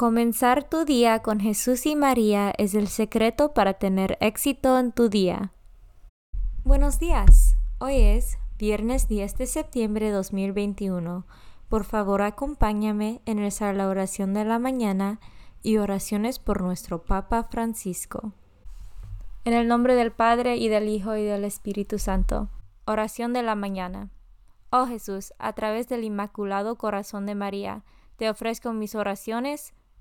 Comenzar tu día con Jesús y María es el secreto para tener éxito en tu día. Buenos días. Hoy es viernes 10 de septiembre de 2021. Por favor, acompáñame en rezar la oración de la mañana y oraciones por nuestro Papa Francisco. En el nombre del Padre y del Hijo y del Espíritu Santo. Oración de la mañana. Oh Jesús, a través del Inmaculado Corazón de María, te ofrezco mis oraciones,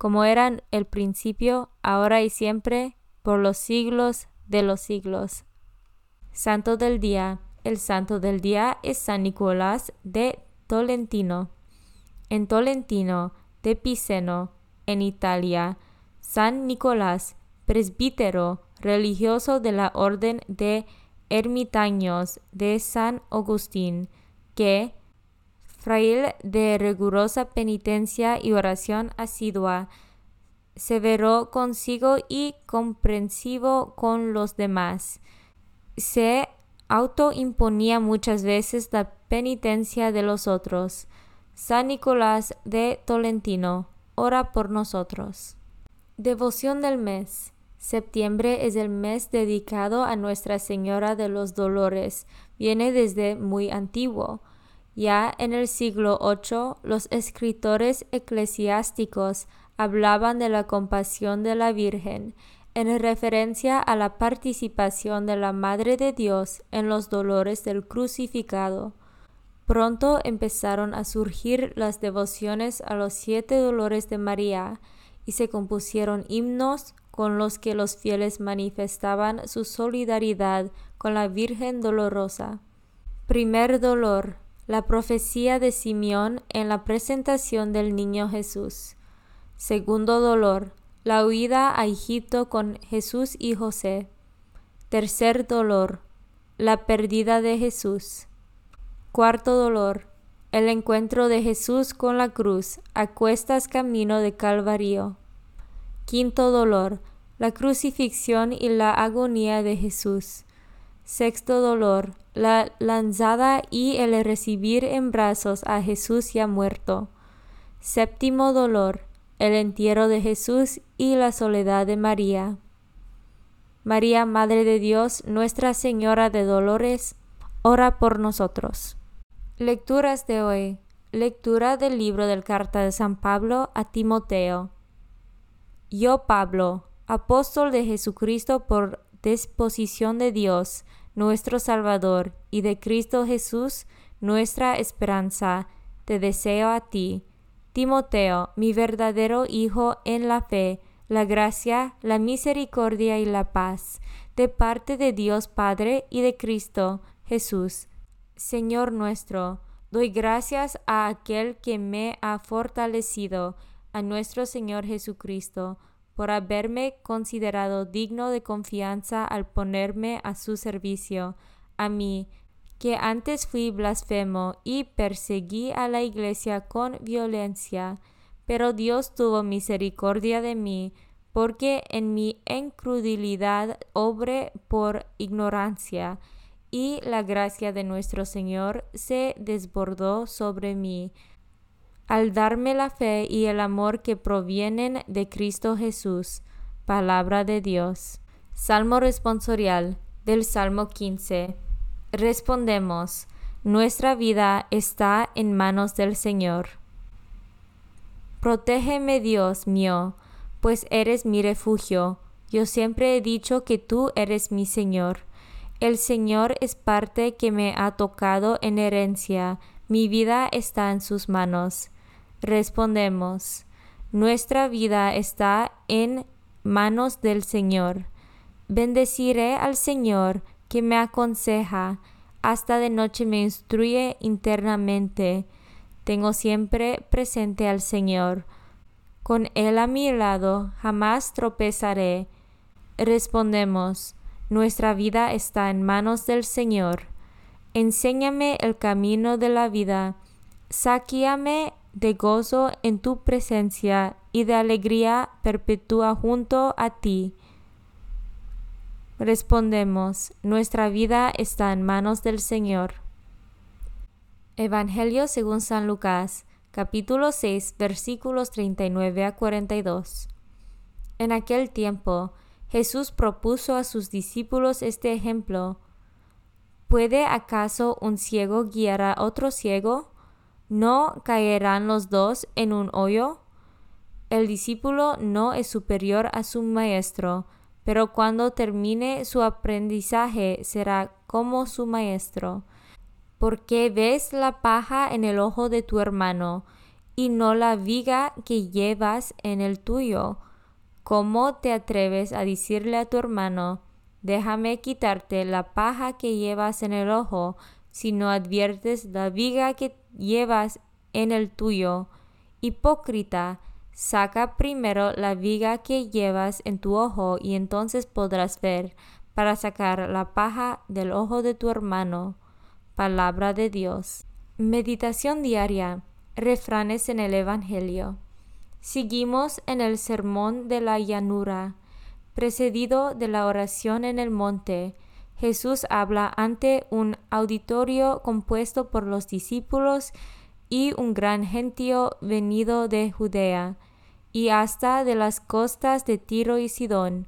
como eran el principio, ahora y siempre, por los siglos de los siglos. Santo del Día. El santo del día es San Nicolás de Tolentino. En Tolentino de Piceno, en Italia, San Nicolás, presbítero religioso de la Orden de Ermitaños de San Agustín, que fraile de rigurosa penitencia y oración asidua, severo consigo y comprensivo con los demás. Se autoimponía muchas veces la penitencia de los otros. San Nicolás de Tolentino, ora por nosotros. Devoción del mes. Septiembre es el mes dedicado a Nuestra Señora de los Dolores. Viene desde muy antiguo. Ya en el siglo VIII los escritores eclesiásticos hablaban de la compasión de la Virgen en referencia a la participación de la Madre de Dios en los dolores del crucificado. Pronto empezaron a surgir las devociones a los siete dolores de María y se compusieron himnos con los que los fieles manifestaban su solidaridad con la Virgen dolorosa. Primer dolor la profecía de Simeón en la presentación del niño Jesús. Segundo dolor, la huida a Egipto con Jesús y José. Tercer dolor, la pérdida de Jesús. Cuarto dolor, el encuentro de Jesús con la cruz a cuestas camino de Calvario. Quinto dolor, la crucifixión y la agonía de Jesús. Sexto dolor, la lanzada y el recibir en brazos a Jesús ya muerto. Séptimo dolor, el entierro de Jesús y la soledad de María. María, Madre de Dios, Nuestra Señora de Dolores, ora por nosotros. Lecturas de hoy. Lectura del libro del Carta de San Pablo a Timoteo. Yo, Pablo, apóstol de Jesucristo por disposición de Dios, nuestro Salvador, y de Cristo Jesús, nuestra esperanza, te deseo a ti, Timoteo, mi verdadero Hijo en la fe, la gracia, la misericordia y la paz de parte de Dios Padre y de Cristo Jesús. Señor nuestro, doy gracias a aquel que me ha fortalecido, a nuestro Señor Jesucristo, por haberme considerado digno de confianza al ponerme a su servicio, a mí, que antes fui blasfemo y perseguí a la iglesia con violencia, pero Dios tuvo misericordia de mí, porque en mi incredulidad obré por ignorancia, y la gracia de nuestro Señor se desbordó sobre mí, al darme la fe y el amor que provienen de Cristo Jesús. Palabra de Dios. Salmo responsorial del Salmo 15. Respondemos, nuestra vida está en manos del Señor. Protégeme, Dios mío, pues eres mi refugio. Yo siempre he dicho que tú eres mi Señor. El Señor es parte que me ha tocado en herencia, mi vida está en sus manos. Respondemos, nuestra vida está en manos del Señor. Bendeciré al Señor que me aconseja, hasta de noche me instruye internamente. Tengo siempre presente al Señor. Con Él a mi lado jamás tropezaré. Respondemos, nuestra vida está en manos del Señor. Enséñame el camino de la vida. Saquíame de gozo en tu presencia y de alegría perpetua junto a ti. Respondemos, nuestra vida está en manos del Señor. Evangelio según San Lucas, capítulo 6, versículos 39 a 42. En aquel tiempo, Jesús propuso a sus discípulos este ejemplo. ¿Puede acaso un ciego guiar a otro ciego? ¿No caerán los dos en un hoyo? El discípulo no es superior a su maestro, pero cuando termine su aprendizaje será como su maestro. ¿Por qué ves la paja en el ojo de tu hermano y no la viga que llevas en el tuyo? ¿Cómo te atreves a decirle a tu hermano, déjame quitarte la paja que llevas en el ojo, si no adviertes la viga que llevas en el tuyo. Hipócrita, saca primero la viga que llevas en tu ojo y entonces podrás ver para sacar la paja del ojo de tu hermano. Palabra de Dios. Meditación diaria. Refranes en el Evangelio. Seguimos en el sermón de la llanura, precedido de la oración en el monte Jesús habla ante un auditorio compuesto por los discípulos y un gran gentío venido de Judea y hasta de las costas de Tiro y Sidón,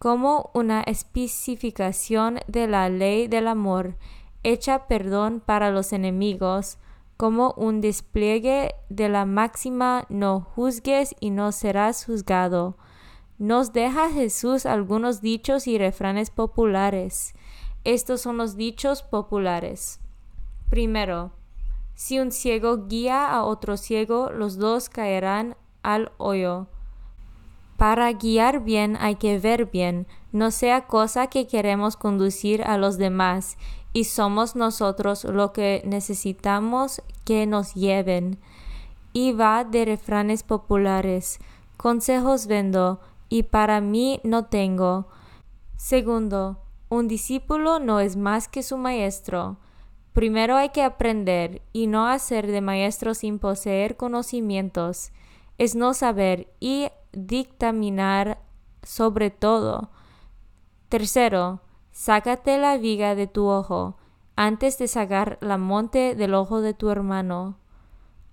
como una especificación de la ley del amor, hecha perdón para los enemigos, como un despliegue de la máxima no juzgues y no serás juzgado, nos deja Jesús algunos dichos y refranes populares. Estos son los dichos populares. Primero, si un ciego guía a otro ciego, los dos caerán al hoyo. Para guiar bien hay que ver bien, no sea cosa que queremos conducir a los demás y somos nosotros lo que necesitamos que nos lleven. Y va de refranes populares. Consejos vendo, y para mí no tengo. Segundo, un discípulo no es más que su maestro. Primero hay que aprender y no hacer de maestro sin poseer conocimientos. Es no saber y dictaminar sobre todo. Tercero, sácate la viga de tu ojo antes de sacar la monte del ojo de tu hermano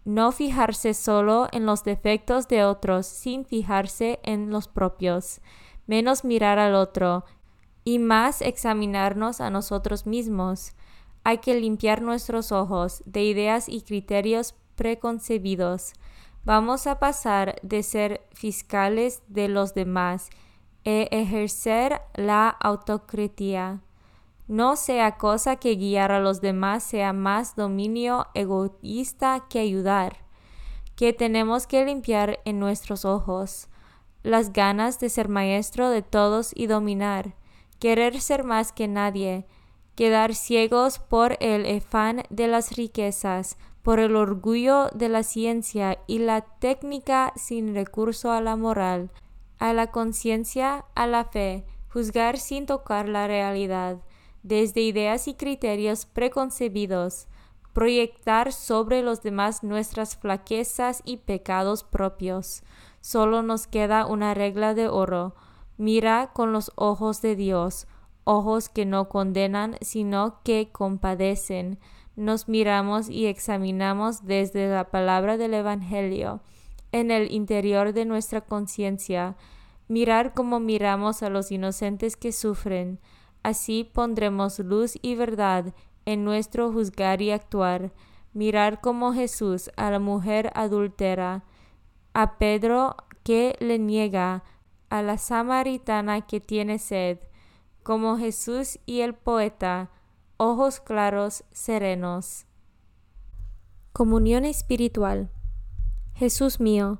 no fijarse solo en los defectos de otros sin fijarse en los propios, menos mirar al otro y más examinarnos a nosotros mismos. Hay que limpiar nuestros ojos de ideas y criterios preconcebidos. Vamos a pasar de ser fiscales de los demás e ejercer la autocritía. No sea cosa que guiar a los demás sea más dominio egoísta que ayudar, que tenemos que limpiar en nuestros ojos. las ganas de ser maestro de todos y dominar, querer ser más que nadie, quedar ciegos por el afán de las riquezas, por el orgullo de la ciencia y la técnica sin recurso a la moral, a la conciencia, a la fe, juzgar sin tocar la realidad, desde ideas y criterios preconcebidos, proyectar sobre los demás nuestras flaquezas y pecados propios. Solo nos queda una regla de oro. Mira con los ojos de Dios, ojos que no condenan, sino que compadecen. Nos miramos y examinamos desde la palabra del Evangelio, en el interior de nuestra conciencia, mirar como miramos a los inocentes que sufren. Así pondremos luz y verdad en nuestro juzgar y actuar, mirar como Jesús a la mujer adúltera, a Pedro que le niega, a la samaritana que tiene sed, como Jesús y el poeta, ojos claros, serenos. Comunión espiritual. Jesús mío,